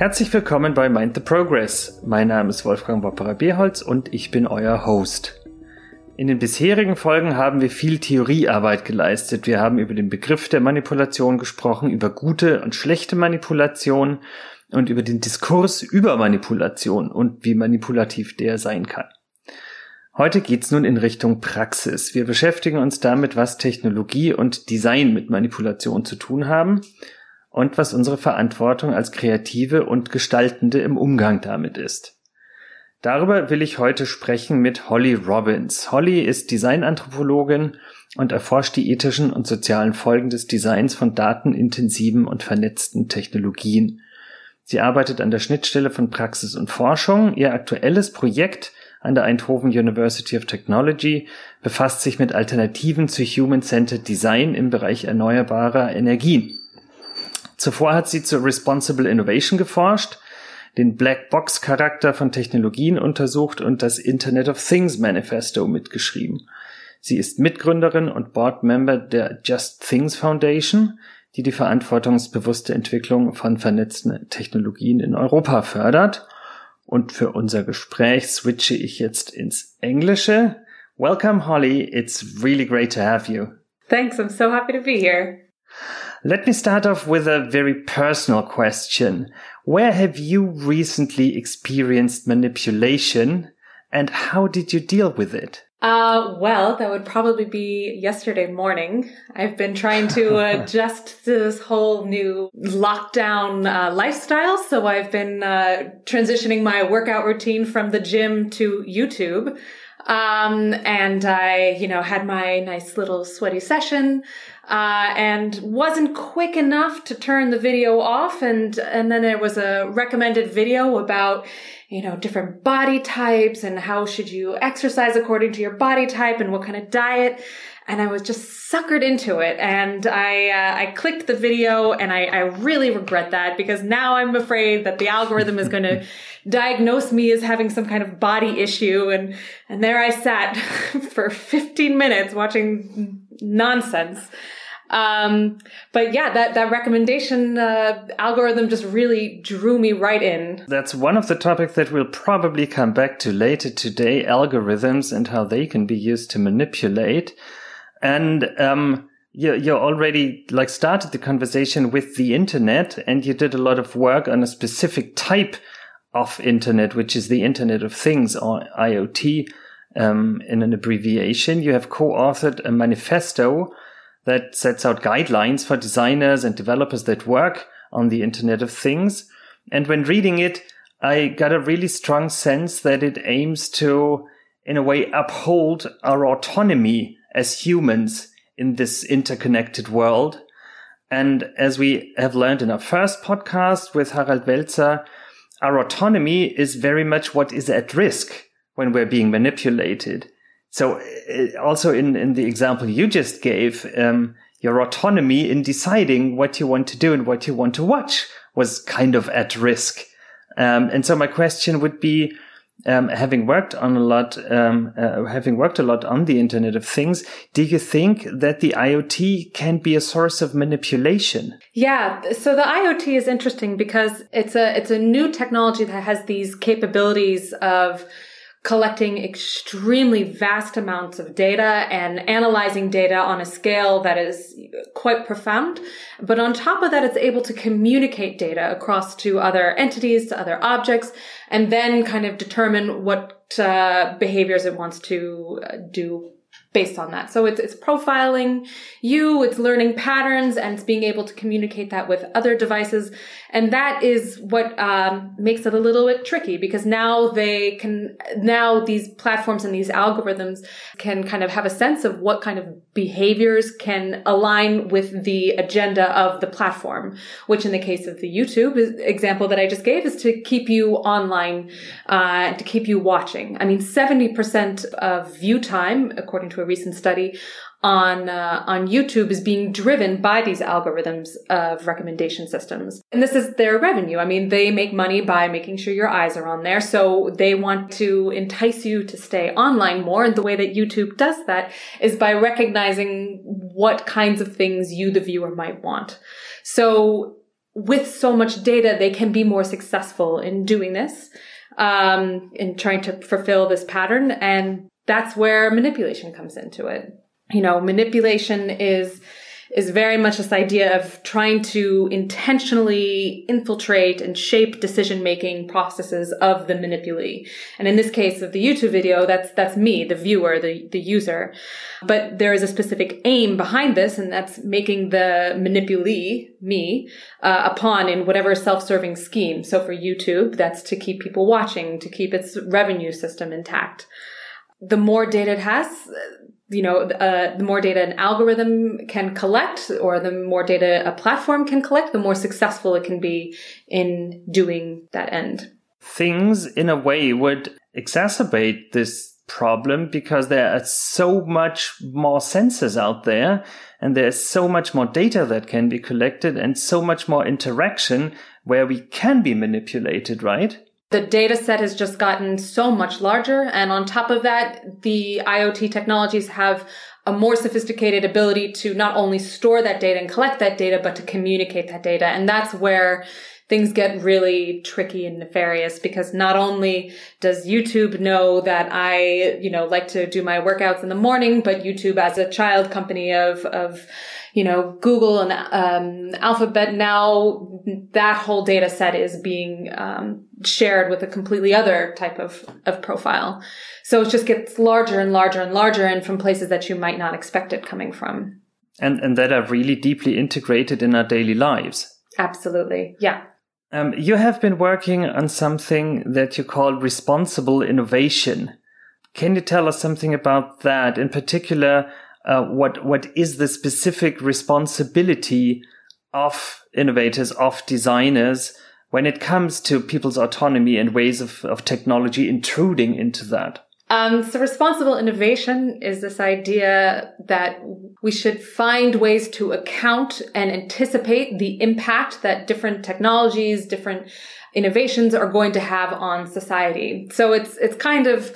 Herzlich willkommen bei Mind the Progress. Mein Name ist Wolfgang Wopperer-Beerholz und ich bin euer Host. In den bisherigen Folgen haben wir viel Theoriearbeit geleistet. Wir haben über den Begriff der Manipulation gesprochen, über gute und schlechte Manipulation und über den Diskurs über Manipulation und wie manipulativ der sein kann. Heute geht's nun in Richtung Praxis. Wir beschäftigen uns damit, was Technologie und Design mit Manipulation zu tun haben und was unsere Verantwortung als Kreative und Gestaltende im Umgang damit ist. Darüber will ich heute sprechen mit Holly Robbins. Holly ist Designanthropologin und erforscht die ethischen und sozialen Folgen des Designs von datenintensiven und vernetzten Technologien. Sie arbeitet an der Schnittstelle von Praxis und Forschung. Ihr aktuelles Projekt an der Eindhoven University of Technology befasst sich mit Alternativen zu Human-Centered Design im Bereich erneuerbarer Energien. Zuvor hat sie zur Responsible Innovation geforscht, den Black-Box-Charakter von Technologien untersucht und das Internet of Things Manifesto mitgeschrieben. Sie ist Mitgründerin und Board-Member der Just Things Foundation, die die verantwortungsbewusste Entwicklung von vernetzten Technologien in Europa fördert – und für unser Gespräch switche ich jetzt ins Englische. Welcome, Holly. It's really great to have you. Thanks. I'm so happy to be here. Let me start off with a very personal question. Where have you recently experienced manipulation and how did you deal with it? Uh, well, that would probably be yesterday morning. I've been trying to adjust to this whole new lockdown uh, lifestyle. So I've been uh, transitioning my workout routine from the gym to YouTube. Um, and I, you know, had my nice little sweaty session, uh, and wasn't quick enough to turn the video off. And, and then there was a recommended video about, you know, different body types and how should you exercise according to your body type and what kind of diet. And I was just suckered into it. And I, uh, I clicked the video and I, I really regret that because now I'm afraid that the algorithm is going to diagnose me as having some kind of body issue. And, and there I sat for 15 minutes watching nonsense. Um, but yeah, that, that recommendation uh, algorithm just really drew me right in. That's one of the topics that we'll probably come back to later today algorithms and how they can be used to manipulate. And um, you, you already like started the conversation with the internet and you did a lot of work on a specific type of internet, which is the Internet of Things or IoT um, in an abbreviation. You have co-authored a manifesto that sets out guidelines for designers and developers that work on the Internet of Things. And when reading it, I got a really strong sense that it aims to, in a way, uphold our autonomy as humans in this interconnected world. And as we have learned in our first podcast with Harald Welzer, our autonomy is very much what is at risk when we're being manipulated. So uh, also in, in the example you just gave, um, your autonomy in deciding what you want to do and what you want to watch was kind of at risk. Um, and so my question would be, um, having worked on a lot, um, uh, having worked a lot on the Internet of Things, do you think that the IoT can be a source of manipulation? Yeah, so the IoT is interesting because it's a it's a new technology that has these capabilities of collecting extremely vast amounts of data and analyzing data on a scale that is quite profound. But on top of that, it's able to communicate data across to other entities, to other objects, and then kind of determine what uh, behaviors it wants to uh, do based on that. So it's, it's profiling you, it's learning patterns, and it's being able to communicate that with other devices. And that is what um, makes it a little bit tricky because now they can, now these platforms and these algorithms can kind of have a sense of what kind of behaviors can align with the agenda of the platform, which in the case of the YouTube example that I just gave is to keep you online, uh, to keep you watching. I mean, 70% of view time, according to a recent study, on uh, on YouTube is being driven by these algorithms of recommendation systems. And this is their revenue. I mean, they make money by making sure your eyes are on there. So they want to entice you to stay online more. And the way that YouTube does that is by recognizing what kinds of things you, the viewer, might want. So with so much data, they can be more successful in doing this, um, in trying to fulfill this pattern. And that's where manipulation comes into it you know, manipulation is is very much this idea of trying to intentionally infiltrate and shape decision making processes of the manipulee. And in this case of the YouTube video, that's that's me, the viewer, the the user. But there is a specific aim behind this, and that's making the manipulee, me, uh, a pawn in whatever self-serving scheme. So for YouTube, that's to keep people watching, to keep its revenue system intact. The more data it has, you know, uh, the more data an algorithm can collect or the more data a platform can collect, the more successful it can be in doing that end. Things in a way would exacerbate this problem because there are so much more sensors out there and there's so much more data that can be collected and so much more interaction where we can be manipulated, right? The data set has just gotten so much larger. And on top of that, the IoT technologies have a more sophisticated ability to not only store that data and collect that data, but to communicate that data. And that's where things get really tricky and nefarious because not only does YouTube know that I, you know, like to do my workouts in the morning, but YouTube as a child company of, of, you know, Google and um, Alphabet now that whole data set is being um, shared with a completely other type of, of profile. So it just gets larger and larger and larger and from places that you might not expect it coming from. And, and that are really deeply integrated in our daily lives. Absolutely. Yeah. Um, you have been working on something that you call responsible innovation. Can you tell us something about that? In particular, uh, what what is the specific responsibility of innovators, of designers, when it comes to people's autonomy and ways of, of technology intruding into that? Um, so responsible innovation is this idea that we should find ways to account and anticipate the impact that different technologies, different innovations are going to have on society. So it's, it's kind of,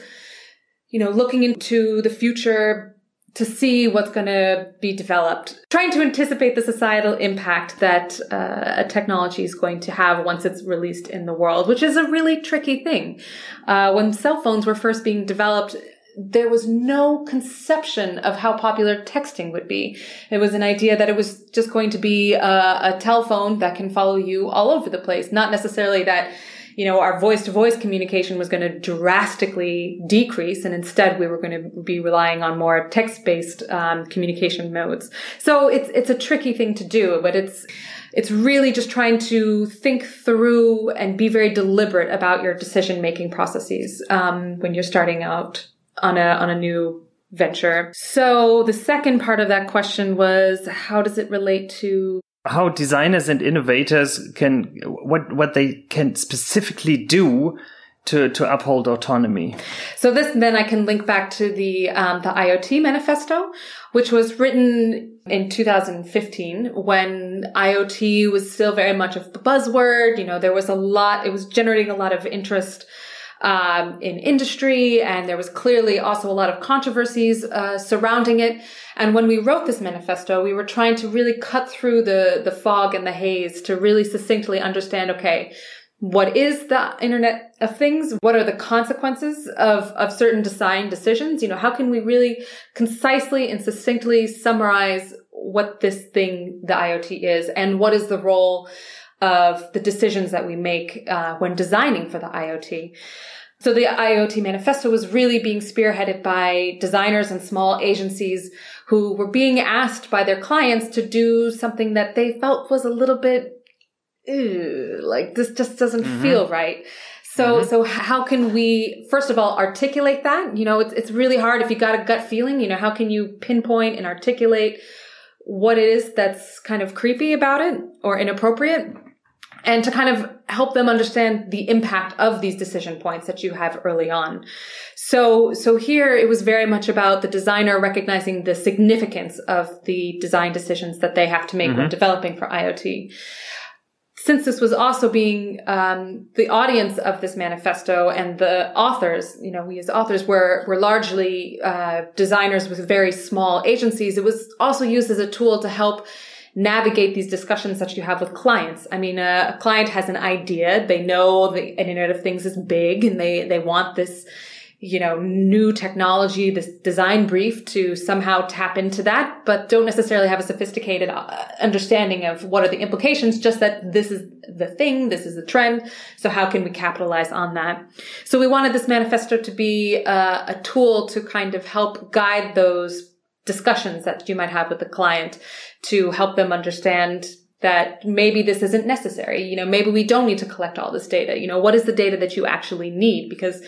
you know, looking into the future to see what's going to be developed, trying to anticipate the societal impact that uh, a technology is going to have once it's released in the world, which is a really tricky thing. Uh, when cell phones were first being developed, there was no conception of how popular texting would be. It was an idea that it was just going to be a, a telephone that can follow you all over the place, not necessarily that you know, our voice to voice communication was going to drastically decrease. And instead we were going to be relying on more text based um, communication modes. So it's, it's a tricky thing to do, but it's, it's really just trying to think through and be very deliberate about your decision making processes um, when you're starting out on a on a new venture. So the second part of that question was how does it relate to how designers and innovators can what what they can specifically do to to uphold autonomy. So this then I can link back to the um, the IoT manifesto, which was written in 2015 when IoT was still very much of the buzzword. You know, there was a lot. It was generating a lot of interest um, in industry, and there was clearly also a lot of controversies uh, surrounding it. And when we wrote this manifesto, we were trying to really cut through the the fog and the haze to really succinctly understand. Okay, what is the internet of things what are the consequences of of certain design decisions you know how can we really concisely and succinctly summarize what this thing the iot is and what is the role of the decisions that we make uh, when designing for the iot so the iot manifesto was really being spearheaded by designers and small agencies who were being asked by their clients to do something that they felt was a little bit like this just doesn't mm-hmm. feel right. So, mm-hmm. so how can we, first of all, articulate that? You know, it's, it's really hard if you got a gut feeling, you know, how can you pinpoint and articulate what it is that's kind of creepy about it or inappropriate? And to kind of help them understand the impact of these decision points that you have early on. So, so here it was very much about the designer recognizing the significance of the design decisions that they have to make mm-hmm. when developing for IoT since this was also being um, the audience of this manifesto and the authors, you know, we as authors were were largely uh, designers with very small agencies. It was also used as a tool to help navigate these discussions that you have with clients. I mean, uh, a client has an idea; they know the Internet of Things is big, and they they want this you know, new technology, this design brief to somehow tap into that, but don't necessarily have a sophisticated uh, understanding of what are the implications, just that this is the thing, this is the trend. So how can we capitalize on that? So we wanted this manifesto to be a, uh, a tool to kind of help guide those discussions that you might have with the client to help them understand that maybe this isn't necessary. You know, maybe we don't need to collect all this data. You know, what is the data that you actually need? Because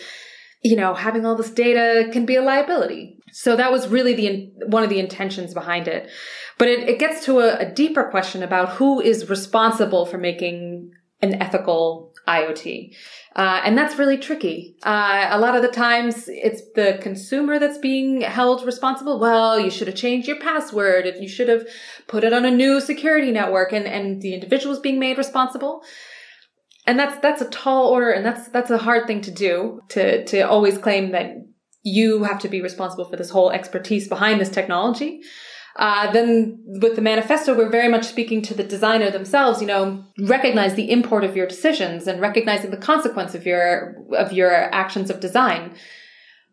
you know, having all this data can be a liability. So that was really the one of the intentions behind it. But it, it gets to a, a deeper question about who is responsible for making an ethical IoT. Uh, and that's really tricky. Uh, a lot of the times it's the consumer that's being held responsible. Well, you should have changed your password. You should have put it on a new security network and, and the individual is being made responsible and that's that's a tall order and that's that's a hard thing to do to to always claim that you have to be responsible for this whole expertise behind this technology uh, then with the manifesto we're very much speaking to the designer themselves you know recognize the import of your decisions and recognizing the consequence of your of your actions of design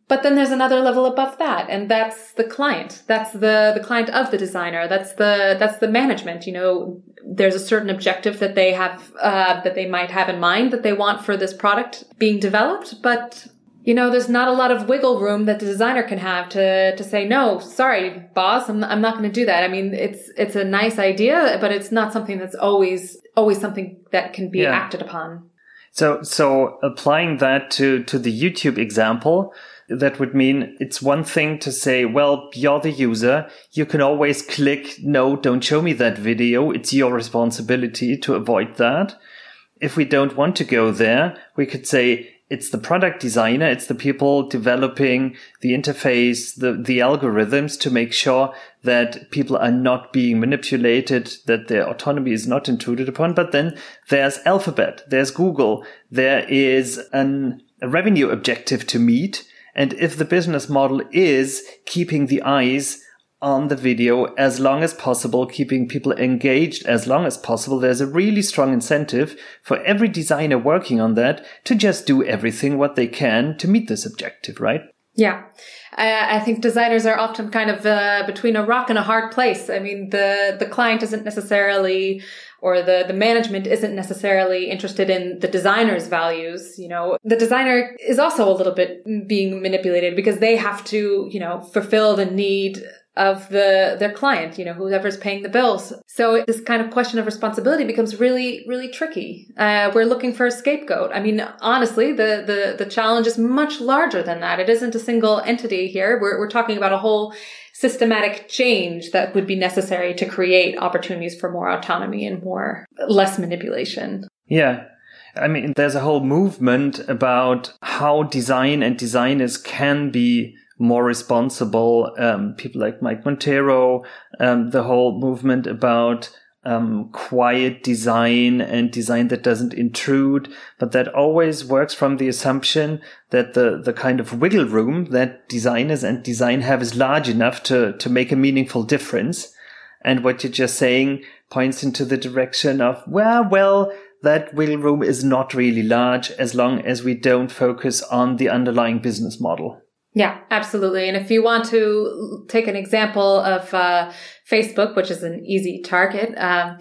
but then there's another level above that, and that's the client. That's the, the client of the designer. That's the, that's the management. You know, there's a certain objective that they have, uh, that they might have in mind that they want for this product being developed, but you know, there's not a lot of wiggle room that the designer can have to, to say, no, sorry, boss, I'm, I'm not going to do that. I mean, it's, it's a nice idea, but it's not something that's always, always something that can be yeah. acted upon. So, so applying that to, to the YouTube example, that would mean it's one thing to say, well, you're the user. You can always click, no, don't show me that video. It's your responsibility to avoid that. If we don't want to go there, we could say, it's the product designer, it's the people developing the interface, the, the algorithms to make sure that people are not being manipulated, that their autonomy is not intruded upon. But then there's Alphabet, there's Google, there is an, a revenue objective to meet. And if the business model is keeping the eyes on the video as long as possible, keeping people engaged as long as possible, there's a really strong incentive for every designer working on that to just do everything what they can to meet this objective, right? Yeah. I, think designers are often kind of uh, between a rock and a hard place. I mean, the, the client isn't necessarily or the, the management isn't necessarily interested in the designer's values. You know, the designer is also a little bit being manipulated because they have to, you know, fulfill the need of the their client, you know, whoever's paying the bills. So this kind of question of responsibility becomes really, really tricky. Uh, we're looking for a scapegoat. I mean, honestly, the the the challenge is much larger than that. It isn't a single entity here. We're we're talking about a whole systematic change that would be necessary to create opportunities for more autonomy and more less manipulation. Yeah. I mean, there's a whole movement about how design and designers can be more responsible. Um, people like Mike Monteiro, um, the whole movement about um, quiet design and design that doesn't intrude, but that always works from the assumption that the, the kind of wiggle room that designers and design have is large enough to, to make a meaningful difference. And what you're just saying points into the direction of, well, well, that wiggle room is not really large as long as we don't focus on the underlying business model. Yeah, absolutely. And if you want to take an example of uh, Facebook, which is an easy target, um,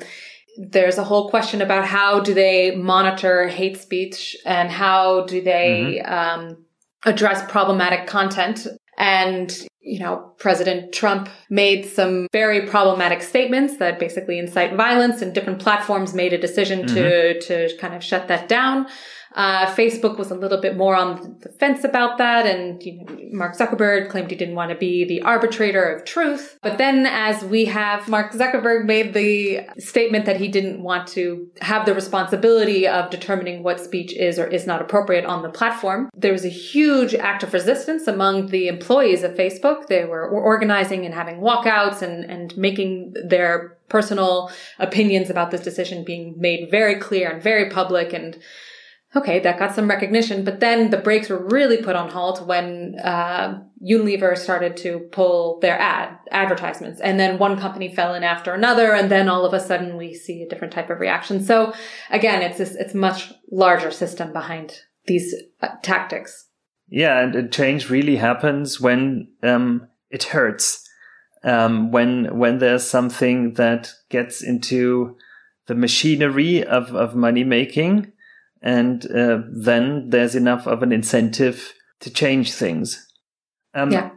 there's a whole question about how do they monitor hate speech and how do they mm-hmm. um, address problematic content. And, you know, President Trump made some very problematic statements that basically incite violence and different platforms made a decision mm-hmm. to, to kind of shut that down. Uh, Facebook was a little bit more on the fence about that. And you know, Mark Zuckerberg claimed he didn't want to be the arbitrator of truth. But then as we have Mark Zuckerberg made the statement that he didn't want to have the responsibility of determining what speech is or is not appropriate on the platform, there was a huge act of resistance among the employees of Facebook. They were organizing and having walkouts and, and making their personal opinions about this decision being made very clear and very public and okay, that got some recognition, but then the brakes were really put on halt when uh, Unilever started to pull their ad advertisements, and then one company fell in after another, and then all of a sudden we see a different type of reaction. So again, it's this, it's much larger system behind these uh, tactics. Yeah, and change really happens when um, it hurts. Um, when when there's something that gets into the machinery of, of money making and uh, then there's enough of an incentive to change things. Um, yeah.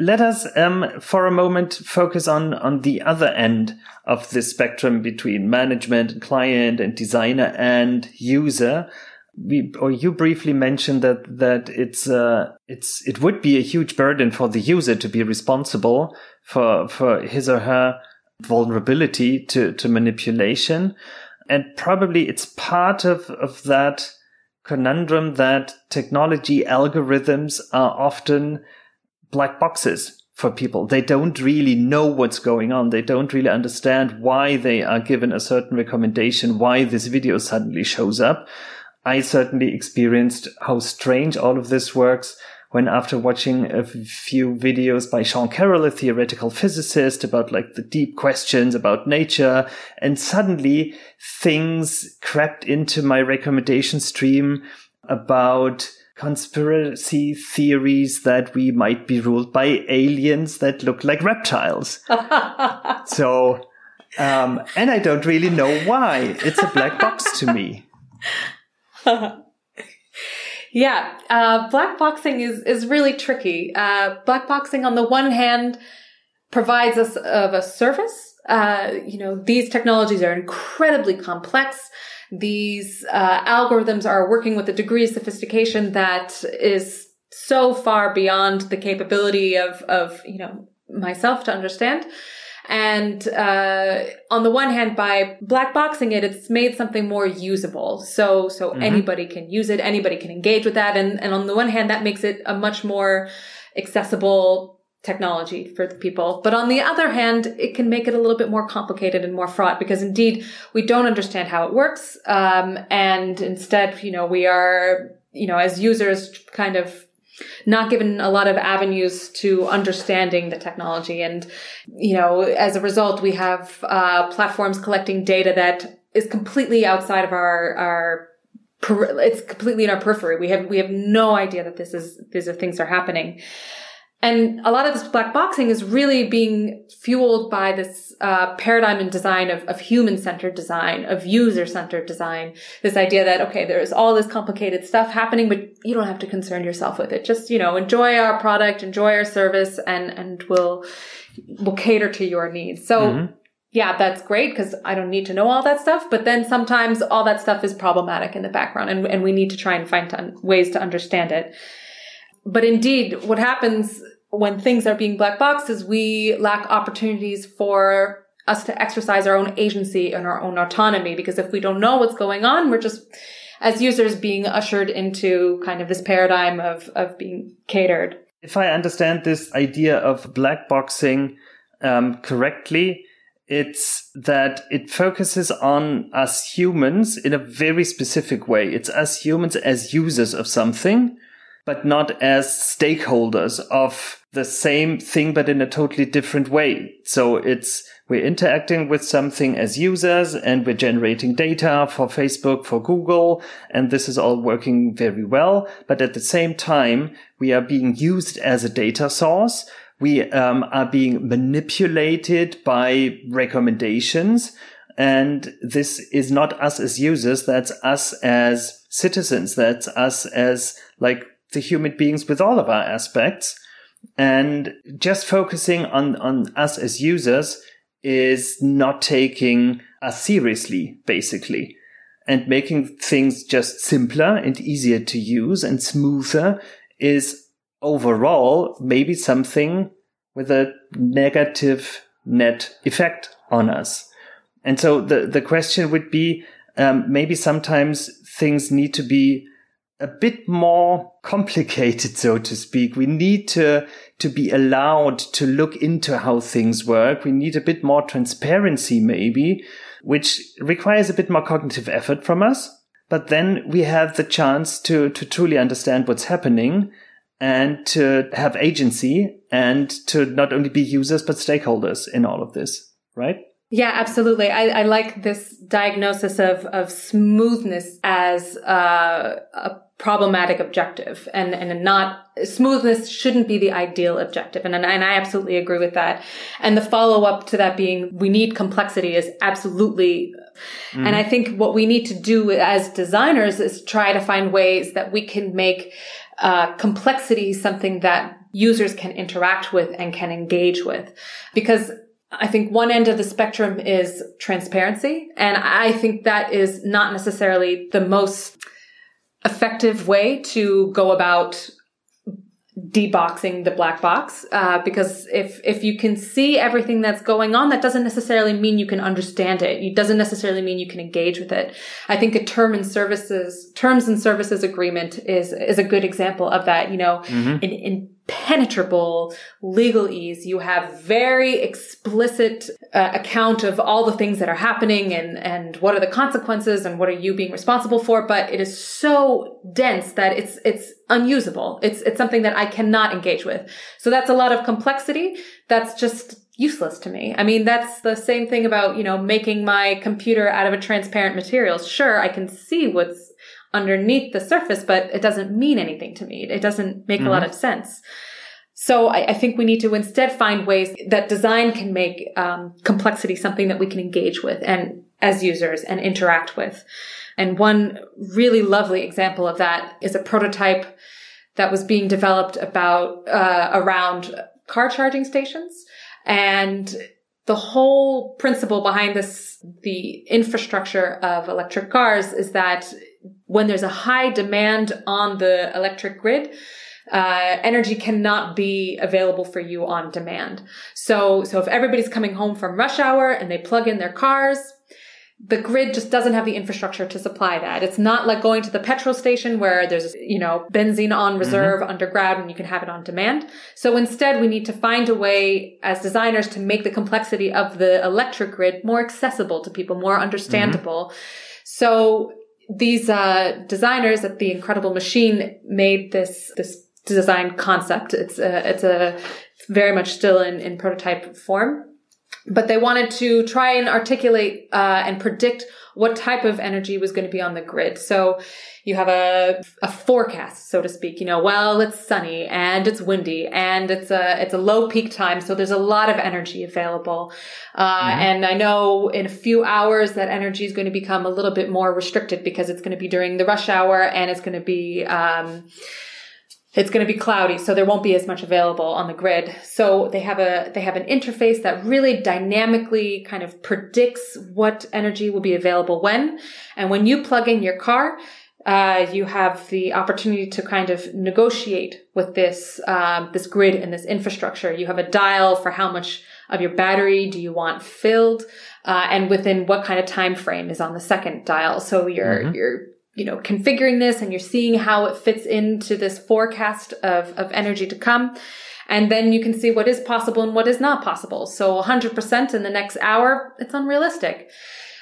let us, um, for a moment, focus on on the other end of the spectrum between management and client and designer and user. We, or you briefly mentioned that that it's uh, it's it would be a huge burden for the user to be responsible for for his or her vulnerability to to manipulation and probably it's part of, of that conundrum that technology algorithms are often black boxes for people. They don't really know what's going on. They don't really understand why they are given a certain recommendation, why this video suddenly shows up. I certainly experienced how strange all of this works when after watching a few videos by Sean Carroll, a theoretical physicist about like the deep questions about nature, and suddenly things crept into my recommendation stream about conspiracy theories that we might be ruled by aliens that look like reptiles. so, um, and I don't really know why. It's a black box to me. Yeah, uh, black boxing is is really tricky. Uh, black boxing, on the one hand, provides us of a service. Uh, you know, these technologies are incredibly complex. These uh, algorithms are working with a degree of sophistication that is so far beyond the capability of of you know myself to understand. And uh, on the one hand, by black boxing it, it's made something more usable. So so mm-hmm. anybody can use it, anybody can engage with that, and and on the one hand, that makes it a much more accessible technology for the people. But on the other hand, it can make it a little bit more complicated and more fraught because indeed we don't understand how it works. Um, and instead, you know, we are, you know, as users kind of not given a lot of avenues to understanding the technology. And, you know, as a result, we have uh, platforms collecting data that is completely outside of our, our it's completely in our periphery. We have we have no idea that this is these are things are happening. And a lot of this black boxing is really being fueled by this uh, paradigm and design of, of human-centered design, of user-centered design. This idea that okay, there's all this complicated stuff happening, but you don't have to concern yourself with it. Just you know, enjoy our product, enjoy our service, and and we'll we'll cater to your needs. So. Mm-hmm. Yeah, that's great because I don't need to know all that stuff. But then sometimes all that stuff is problematic in the background and, and we need to try and find ways to understand it. But indeed, what happens when things are being black boxed is we lack opportunities for us to exercise our own agency and our own autonomy. Because if we don't know what's going on, we're just, as users, being ushered into kind of this paradigm of, of being catered. If I understand this idea of black boxing um, correctly, it's that it focuses on us humans in a very specific way. It's us humans as users of something, but not as stakeholders of the same thing, but in a totally different way. So it's, we're interacting with something as users and we're generating data for Facebook, for Google. And this is all working very well. But at the same time, we are being used as a data source we um, are being manipulated by recommendations. And this is not us as users. That's us as citizens. That's us as like the human beings with all of our aspects. And just focusing on, on us as users is not taking us seriously, basically, and making things just simpler and easier to use and smoother is overall maybe something with a negative net effect on us. And so the, the question would be, um, maybe sometimes things need to be a bit more complicated, so to speak. We need to, to be allowed to look into how things work. We need a bit more transparency, maybe, which requires a bit more cognitive effort from us. But then we have the chance to, to truly understand what's happening and to have agency and to not only be users but stakeholders in all of this, right? Yeah, absolutely. I, I like this diagnosis of of smoothness as uh, a problematic objective, and and not smoothness shouldn't be the ideal objective, and and I absolutely agree with that. And the follow up to that being we need complexity is absolutely. Mm-hmm. And I think what we need to do as designers is try to find ways that we can make uh, complexity something that users can interact with and can engage with. Because I think one end of the spectrum is transparency. And I think that is not necessarily the most effective way to go about deboxing the black box uh, because if if you can see everything that's going on that doesn't necessarily mean you can understand it it doesn't necessarily mean you can engage with it i think a term and services terms and services agreement is is a good example of that you know mm-hmm. in, in impenetrable legalese. You have very explicit uh, account of all the things that are happening and, and what are the consequences and what are you being responsible for. But it is so dense that it's, it's unusable. It's, it's something that I cannot engage with. So that's a lot of complexity. That's just useless to me. I mean, that's the same thing about, you know, making my computer out of a transparent material. Sure, I can see what's underneath the surface, but it doesn't mean anything to me. It doesn't make mm-hmm. a lot mm-hmm. of sense. So I, I, think we need to instead find ways that design can make um, complexity something that we can engage with and as users and interact with. And one really lovely example of that is a prototype that was being developed about uh, around car charging stations and the whole principle behind this the infrastructure of electric cars is that when there's a high demand on the electric grid, uh, energy cannot be available for you on demand. So, so if everybody's coming home from rush hour and they plug in their cars, the grid just doesn't have the infrastructure to supply that. It's not like going to the petrol station where there's, you know, benzene on reserve mm-hmm. underground and you can have it on demand. So instead, we need to find a way as designers to make the complexity of the electric grid more accessible to people, more understandable. Mm-hmm. So these uh, designers at the Incredible Machine made this this design concept. It's a, it's a very much still in, in prototype form, but they wanted to try and articulate uh, and predict what type of energy was going to be on the grid. So you have a, a forecast, so to speak, you know, well, it's sunny and it's windy and it's a, it's a low peak time. So there's a lot of energy available. Uh, mm-hmm. and I know in a few hours that energy is going to become a little bit more restricted because it's going to be during the rush hour and it's going to be, um, it's going to be cloudy so there won't be as much available on the grid. So they have a they have an interface that really dynamically kind of predicts what energy will be available when. And when you plug in your car uh, you have the opportunity to kind of negotiate with this um, this grid and this infrastructure. You have a dial for how much of your battery do you want filled uh, and within what kind of time frame is on the second dial. So you're mm-hmm. you're you know, configuring this and you're seeing how it fits into this forecast of, of energy to come. And then you can see what is possible and what is not possible. So 100% in the next hour, it's unrealistic.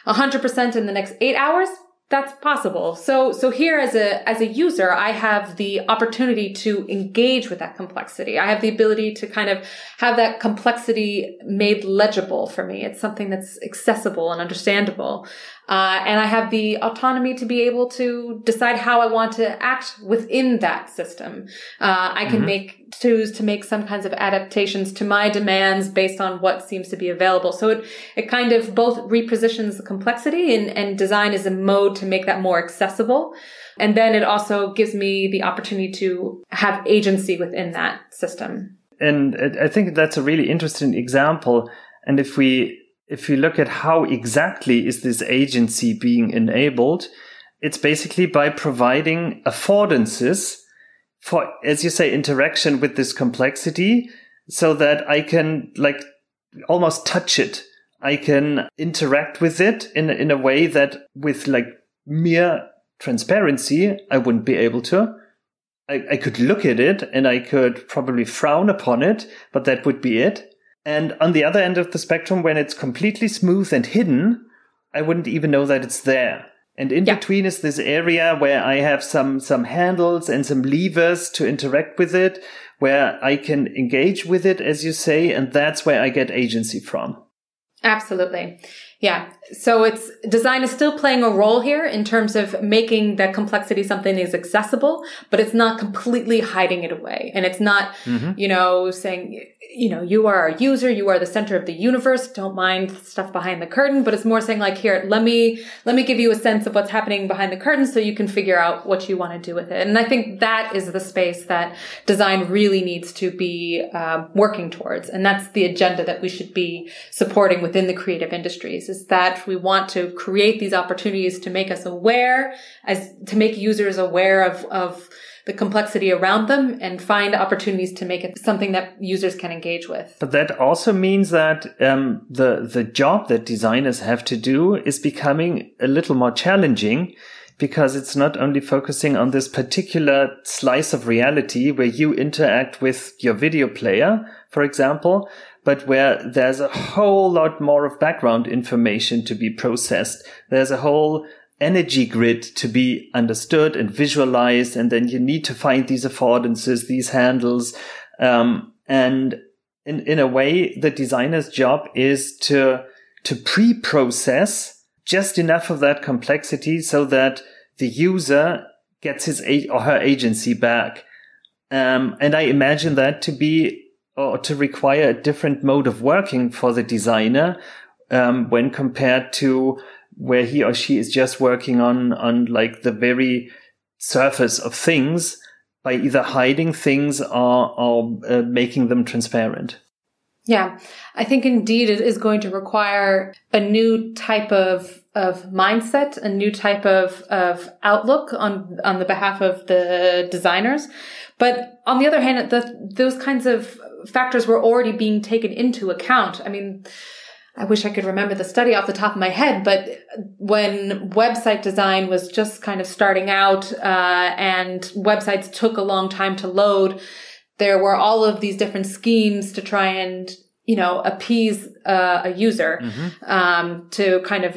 100% in the next eight hours, that's possible. So, so here as a, as a user, I have the opportunity to engage with that complexity. I have the ability to kind of have that complexity made legible for me. It's something that's accessible and understandable. Uh, and I have the autonomy to be able to decide how I want to act within that system. Uh, I can mm-hmm. make choose to make some kinds of adaptations to my demands based on what seems to be available. So it, it kind of both repositions the complexity and, and design as a mode to make that more accessible. And then it also gives me the opportunity to have agency within that system. And I think that's a really interesting example. And if we if you look at how exactly is this agency being enabled, it's basically by providing affordances for, as you say, interaction with this complexity so that I can like almost touch it. I can interact with it in, in a way that with like mere transparency, I wouldn't be able to. I, I could look at it and I could probably frown upon it, but that would be it. And on the other end of the spectrum, when it's completely smooth and hidden, I wouldn't even know that it's there. And in yeah. between is this area where I have some, some handles and some levers to interact with it, where I can engage with it, as you say, and that's where I get agency from. Absolutely. Yeah. So it's design is still playing a role here in terms of making that complexity something is accessible, but it's not completely hiding it away. And it's not, mm-hmm. you know, saying, you know, you are a user, you are the center of the universe. Don't mind stuff behind the curtain, but it's more saying like, here, let me, let me give you a sense of what's happening behind the curtain so you can figure out what you want to do with it. And I think that is the space that design really needs to be um, working towards. And that's the agenda that we should be supporting within the creative industries is that we want to create these opportunities to make us aware as to make users aware of, of, the complexity around them and find opportunities to make it something that users can engage with. But that also means that um, the the job that designers have to do is becoming a little more challenging because it's not only focusing on this particular slice of reality where you interact with your video player, for example, but where there's a whole lot more of background information to be processed. There's a whole energy grid to be understood and visualized. And then you need to find these affordances, these handles. Um, and in, in a way, the designer's job is to, to pre-process just enough of that complexity so that the user gets his or her agency back. Um, and I imagine that to be or to require a different mode of working for the designer um, when compared to where he or she is just working on on like the very surface of things by either hiding things or, or uh, making them transparent. Yeah, I think indeed it is going to require a new type of of mindset, a new type of of outlook on on the behalf of the designers. But on the other hand, the, those kinds of factors were already being taken into account. I mean, I wish I could remember the study off the top of my head, but when website design was just kind of starting out, uh, and websites took a long time to load, there were all of these different schemes to try and, you know, appease uh, a user, mm-hmm. um, to kind of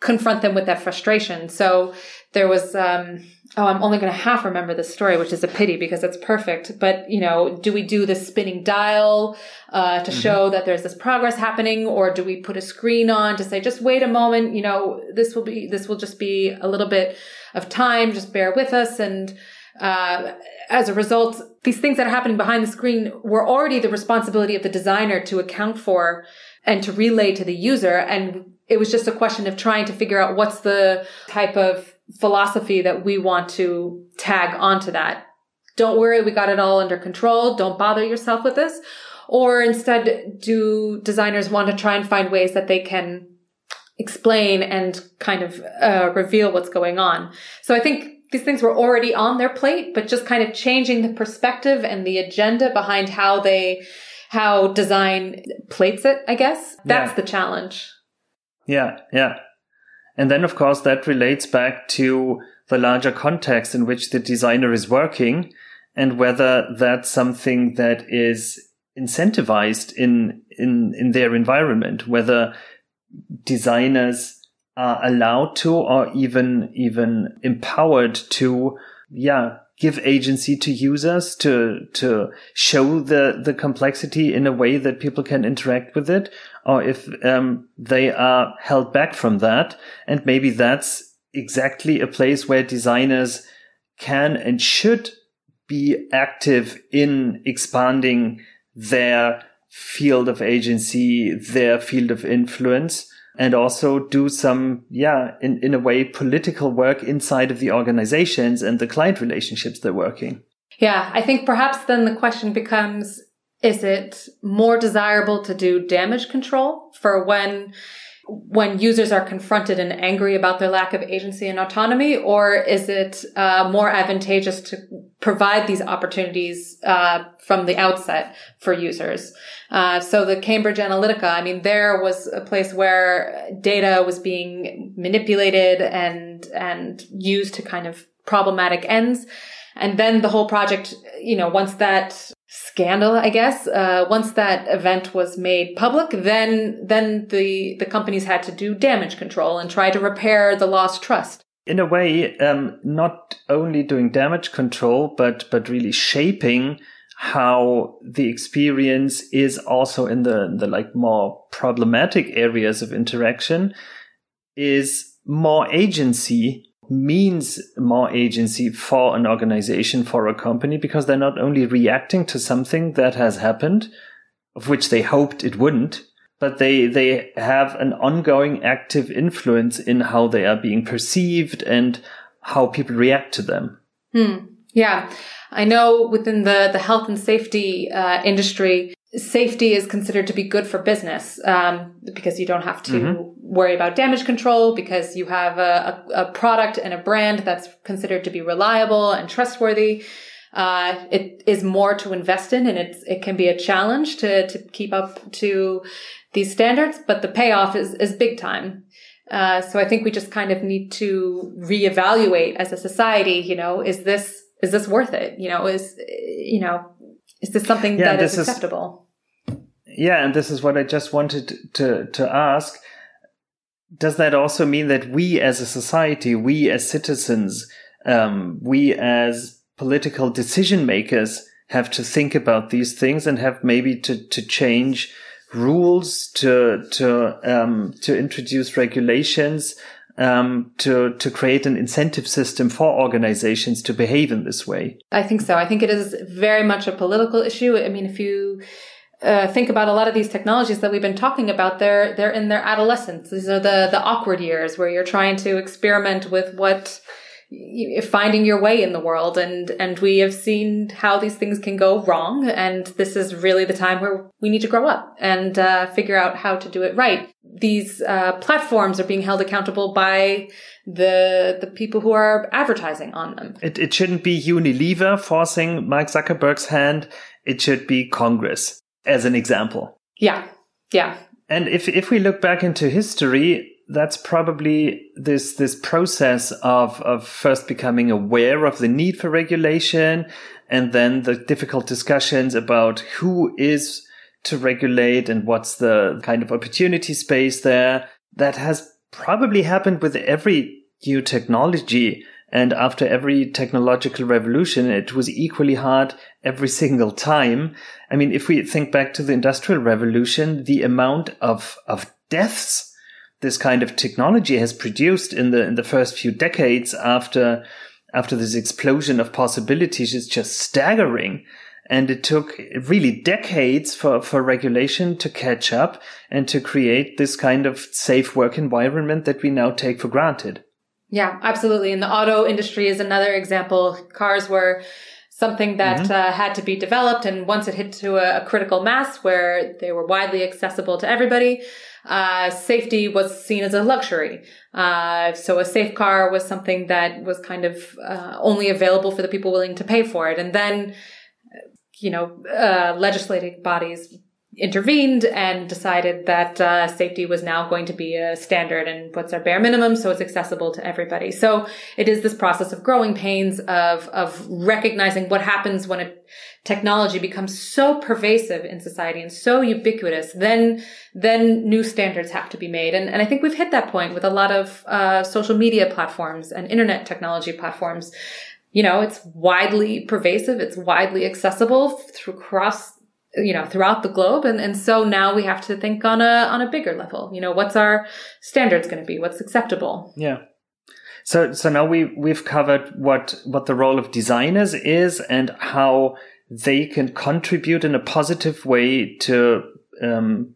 confront them with that frustration. So there was, um, oh, I'm only going to half remember this story, which is a pity because it's perfect. But, you know, do we do the spinning dial uh, to mm-hmm. show that there's this progress happening? Or do we put a screen on to say, just wait a moment, you know, this will be, this will just be a little bit of time, just bear with us. And uh, as a result, these things that are happening behind the screen were already the responsibility of the designer to account for and to relay to the user. And it was just a question of trying to figure out what's the type of philosophy that we want to tag onto that. Don't worry, we got it all under control. Don't bother yourself with this. Or instead, do designers want to try and find ways that they can explain and kind of uh, reveal what's going on? So I think these things were already on their plate, but just kind of changing the perspective and the agenda behind how they, how design plates it, I guess. That's yeah. the challenge. Yeah, yeah. And then, of course, that relates back to the larger context in which the designer is working and whether that's something that is incentivized in, in, in their environment, whether designers are allowed to or even, even empowered to, yeah, give agency to users to, to show the, the complexity in a way that people can interact with it, or if, um, they are held back from that. And maybe that's exactly a place where designers can and should be active in expanding their field of agency, their field of influence, and also do some, yeah, in, in a way, political work inside of the organizations and the client relationships they're working. Yeah, I think perhaps then the question becomes is it more desirable to do damage control for when when users are confronted and angry about their lack of agency and autonomy, or is it uh, more advantageous to provide these opportunities uh, from the outset for users? Uh, so the Cambridge Analytica, I mean, there was a place where data was being manipulated and and used to kind of problematic ends. And then the whole project, you know, once that scandal, I guess. Uh, once that event was made public, then then the the companies had to do damage control and try to repair the lost trust. In a way, um, not only doing damage control, but but really shaping how the experience is also in the the like more problematic areas of interaction is more agency means more agency for an organization, for a company, because they're not only reacting to something that has happened, of which they hoped it wouldn't, but they, they have an ongoing active influence in how they are being perceived and how people react to them. Hmm. Yeah. I know within the, the health and safety uh, industry, safety is considered to be good for business um, because you don't have to mm-hmm. worry about damage control because you have a, a, a, product and a brand that's considered to be reliable and trustworthy. Uh, it is more to invest in and it's, it can be a challenge to, to keep up to these standards, but the payoff is, is big time. Uh, so I think we just kind of need to reevaluate as a society, you know, is this, is this worth it? You know, is, you know, is this something yeah, that is acceptable? Yeah, and this is what I just wanted to to ask. Does that also mean that we as a society, we as citizens, um, we as political decision makers have to think about these things and have maybe to, to change rules, to to um, to introduce regulations, um, to to create an incentive system for organizations to behave in this way? I think so. I think it is very much a political issue. I mean, if you uh, think about a lot of these technologies that we've been talking about, they're they're in their adolescence. These are the the awkward years where you're trying to experiment with what finding your way in the world and and we have seen how these things can go wrong and this is really the time where we need to grow up and uh, figure out how to do it right. These uh, platforms are being held accountable by the the people who are advertising on them. It, it shouldn't be unilever forcing mark zuckerberg's hand. It should be congress as an example. Yeah. Yeah. And if, if we look back into history, that's probably this, this process of, of first becoming aware of the need for regulation and then the difficult discussions about who is to regulate and what's the kind of opportunity space there. That has probably happened with every new technology. And after every technological revolution, it was equally hard every single time. I mean, if we think back to the industrial revolution, the amount of, of deaths this kind of technology has produced in the, in the first few decades after, after this explosion of possibilities is just staggering. And it took really decades for, for regulation to catch up and to create this kind of safe work environment that we now take for granted. Yeah, absolutely. And the auto industry is another example. Cars were something that mm-hmm. uh, had to be developed. And once it hit to a, a, critical mass where they were widely accessible to everybody, uh, safety was seen as a luxury. Uh, so a safe car was something that was kind of uh, only available for the people willing to pay for it. And then, you know, uh, legislative bodies intervened and decided that uh, safety was now going to be a standard and what's our bare minimum so it's accessible to everybody so it is this process of growing pains of of recognizing what happens when a technology becomes so pervasive in society and so ubiquitous then then new standards have to be made and, and i think we've hit that point with a lot of uh, social media platforms and internet technology platforms you know, it's widely pervasive. It's widely accessible through across you know throughout the globe. And and so now we have to think on a on a bigger level. You know what's our standards going to be? What's acceptable? Yeah. So so now we we've covered what what the role of designers is and how they can contribute in a positive way to um,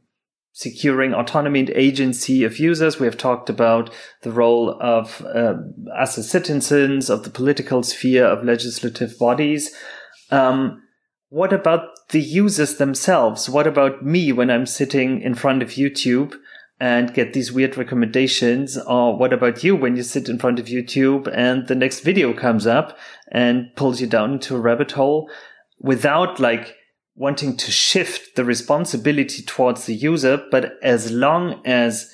securing autonomy and agency of users. We have talked about the role of uh, us as citizens, of the political sphere, of legislative bodies. Um, what about the users themselves? What about me when I'm sitting in front of YouTube and get these weird recommendations? Or what about you when you sit in front of YouTube and the next video comes up and pulls you down into a rabbit hole without like wanting to shift the responsibility towards the user? But as long as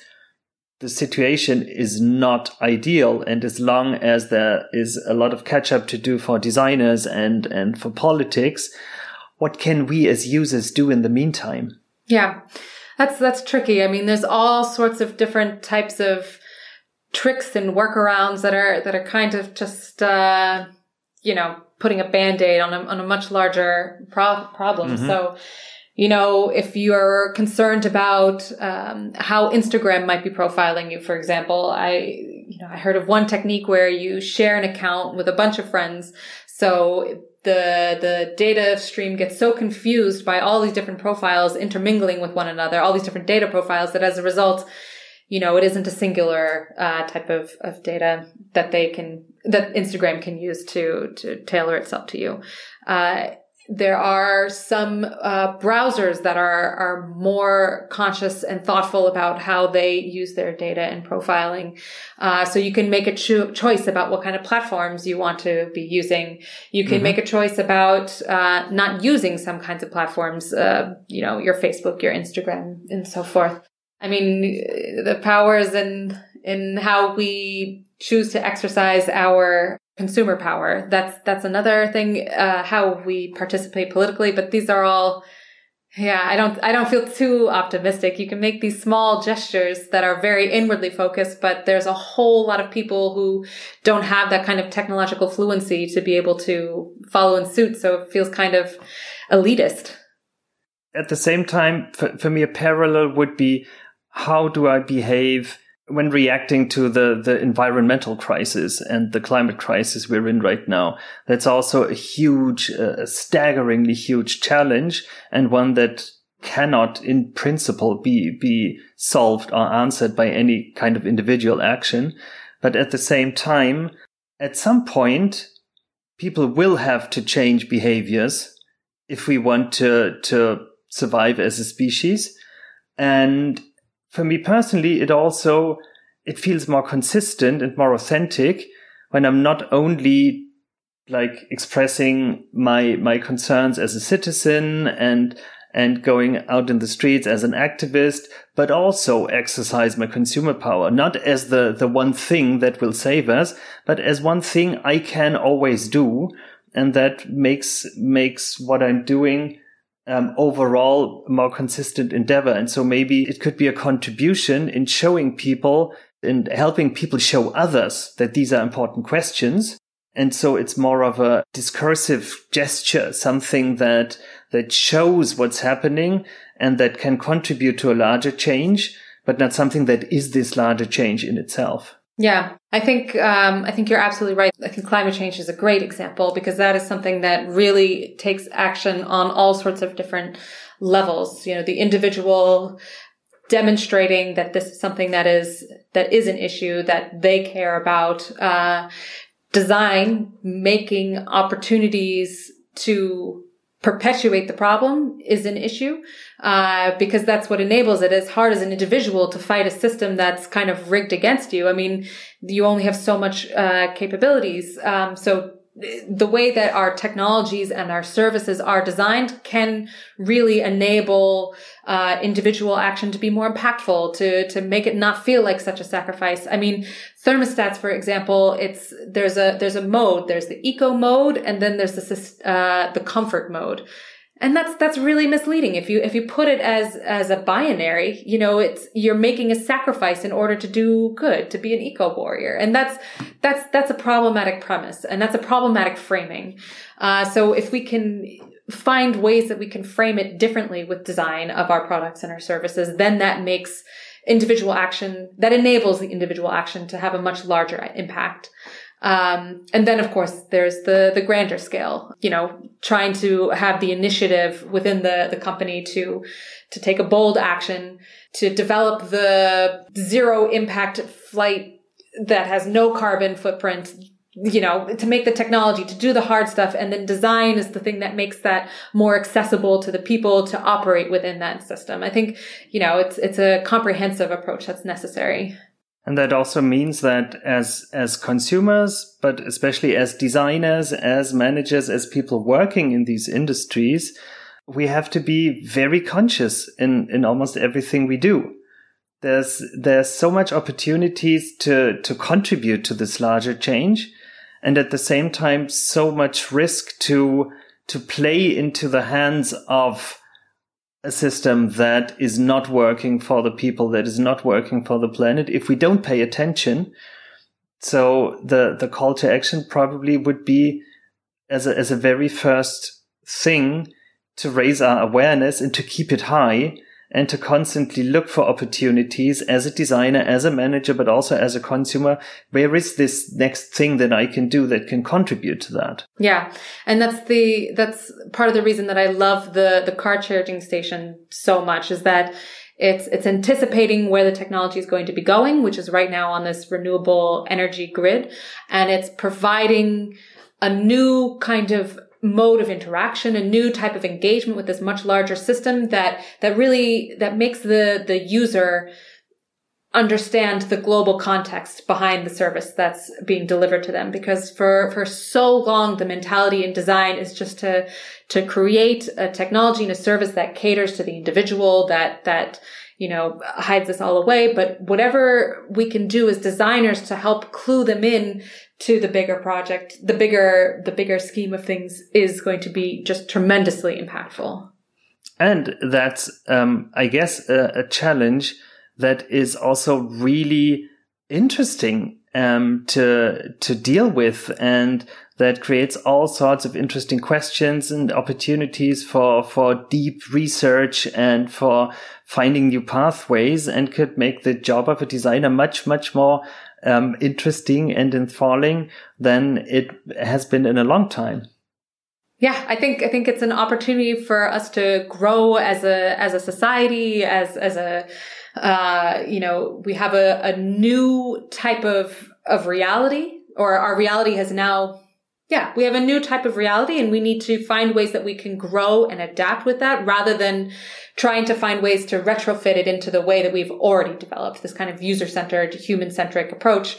the situation is not ideal and as long as there is a lot of catch up to do for designers and, and for politics, what can we as users do in the meantime? Yeah, that's that's tricky. I mean, there's all sorts of different types of tricks and workarounds that are that are kind of just uh, you know putting a band-aid on a on a much larger pro- problem. Mm-hmm. So you know, if you're concerned about um, how Instagram might be profiling you, for example, I, you know, I heard of one technique where you share an account with a bunch of friends. So the the data stream gets so confused by all these different profiles intermingling with one another, all these different data profiles that as a result, you know, it isn't a singular uh, type of, of data that they can that Instagram can use to to tailor itself to you. Uh, there are some uh, browsers that are are more conscious and thoughtful about how they use their data and profiling. Uh, so you can make a cho- choice about what kind of platforms you want to be using. You can mm-hmm. make a choice about uh, not using some kinds of platforms. Uh, you know, your Facebook, your Instagram, and so forth. I mean, the powers in in how we choose to exercise our consumer power. That's that's another thing. Uh, how we participate politically, but these are all. Yeah, I don't. I don't feel too optimistic. You can make these small gestures that are very inwardly focused, but there's a whole lot of people who don't have that kind of technological fluency to be able to follow in suit. So it feels kind of elitist. At the same time, for, for me, a parallel would be how do I behave when reacting to the, the environmental crisis and the climate crisis we're in right now. That's also a huge, uh, staggeringly huge challenge and one that cannot in principle be, be solved or answered by any kind of individual action. But at the same time, at some point, people will have to change behaviors if we want to, to survive as a species. And for me personally, it also, it feels more consistent and more authentic when I'm not only like expressing my, my concerns as a citizen and, and going out in the streets as an activist, but also exercise my consumer power, not as the, the one thing that will save us, but as one thing I can always do. And that makes, makes what I'm doing um, overall more consistent endeavor. And so maybe it could be a contribution in showing people and helping people show others that these are important questions. And so it's more of a discursive gesture, something that, that shows what's happening and that can contribute to a larger change, but not something that is this larger change in itself. Yeah, I think um, I think you're absolutely right. I think climate change is a great example because that is something that really takes action on all sorts of different levels. You know, the individual demonstrating that this is something that is that is an issue that they care about. Uh, design making opportunities to perpetuate the problem is an issue uh, because that's what enables it. As hard as an individual to fight a system that's kind of rigged against you. I mean, you only have so much uh, capabilities. Um, so the way that our technologies and our services are designed can really enable uh, individual action to be more impactful, to to make it not feel like such a sacrifice. I mean, thermostats, for example, it's there's a there's a mode. There's the eco mode, and then there's the uh, the comfort mode and that's that's really misleading. If you if you put it as as a binary you know it's you're making a sacrifice in order to do good to be an eco warrior. And that's that's that's a problematic premise and that's a problematic framing. Uh, so if we can find ways that we can frame it differently with design of our products and our services then that makes individual action that enables the individual action to have a much larger impact um, and then of course there's the, the grander scale, you know, trying to have the initiative within the, the company to, to take a bold action, to develop the zero impact flight that has no carbon footprint, you know, to make the technology, to do the hard stuff. And then design is the thing that makes that more accessible to the people to operate within that system. I think, you know, it's, it's a comprehensive approach that's necessary. And that also means that as, as consumers, but especially as designers, as managers, as people working in these industries, we have to be very conscious in, in almost everything we do. There's, there's so much opportunities to, to contribute to this larger change. And at the same time, so much risk to, to play into the hands of a system that is not working for the people, that is not working for the planet, if we don't pay attention. So the, the call to action probably would be as a, as a very first thing to raise our awareness and to keep it high and to constantly look for opportunities as a designer, as a manager, but also as a consumer. Where is this next thing that I can do that can contribute to that? Yeah. And that's the, that's part of the reason that I love the, the car charging station so much is that it's, it's anticipating where the technology is going to be going, which is right now on this renewable energy grid. And it's providing a new kind of mode of interaction, a new type of engagement with this much larger system that, that really, that makes the, the user understand the global context behind the service that's being delivered to them. Because for for so long the mentality in design is just to to create a technology and a service that caters to the individual that that you know hides this all away. But whatever we can do as designers to help clue them in to the bigger project, the bigger, the bigger scheme of things is going to be just tremendously impactful. And that's, um, I guess, a, a, challenge that is also really interesting um, to to deal with, and that creates all sorts of interesting questions and opportunities for for deep research and for finding new pathways, and could make the job of a designer much much more um, interesting and enthralling than it has been in a long time. Yeah, I think I think it's an opportunity for us to grow as a as a society, as as a uh, you know, we have a, a new type of of reality, or our reality has now yeah, we have a new type of reality and we need to find ways that we can grow and adapt with that rather than trying to find ways to retrofit it into the way that we've already developed this kind of user centered, human centric approach.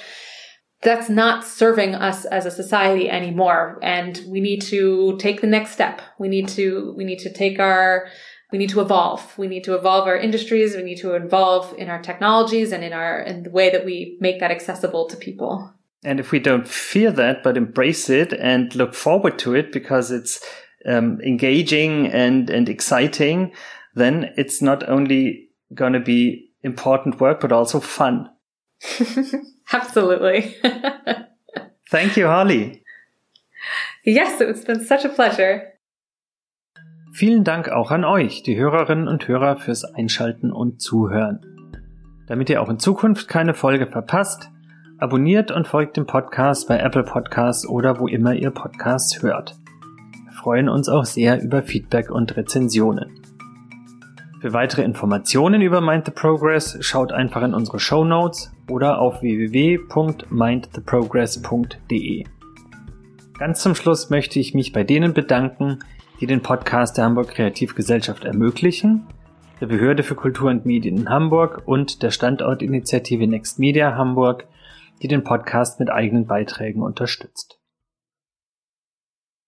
That's not serving us as a society anymore. And we need to take the next step. We need to, we need to take our, we need to evolve. We need to evolve our industries. We need to evolve in our technologies and in our, in the way that we make that accessible to people. And if we don't fear that, but embrace it and look forward to it because it's um, engaging and, and exciting, then it's not only going to be important work, but also fun. Absolutely. Thank you, Harley. Yes, it's been such a pleasure. Vielen Dank auch an euch, die Hörerinnen und Hörer, fürs Einschalten und Zuhören. Damit ihr auch in Zukunft keine Folge verpasst, abonniert und folgt dem Podcast bei Apple Podcasts oder wo immer ihr Podcasts hört. Wir freuen uns auch sehr über Feedback und Rezensionen. Für weitere Informationen über Mind the Progress schaut einfach in unsere Show Notes oder auf www.mindtheprogress.de. Ganz zum Schluss möchte ich mich bei denen bedanken, die den Podcast der Hamburg Kreativgesellschaft ermöglichen, der Behörde für Kultur und Medien in Hamburg und der Standortinitiative Next Media Hamburg, die den Podcast mit eigenen Beiträgen unterstützt.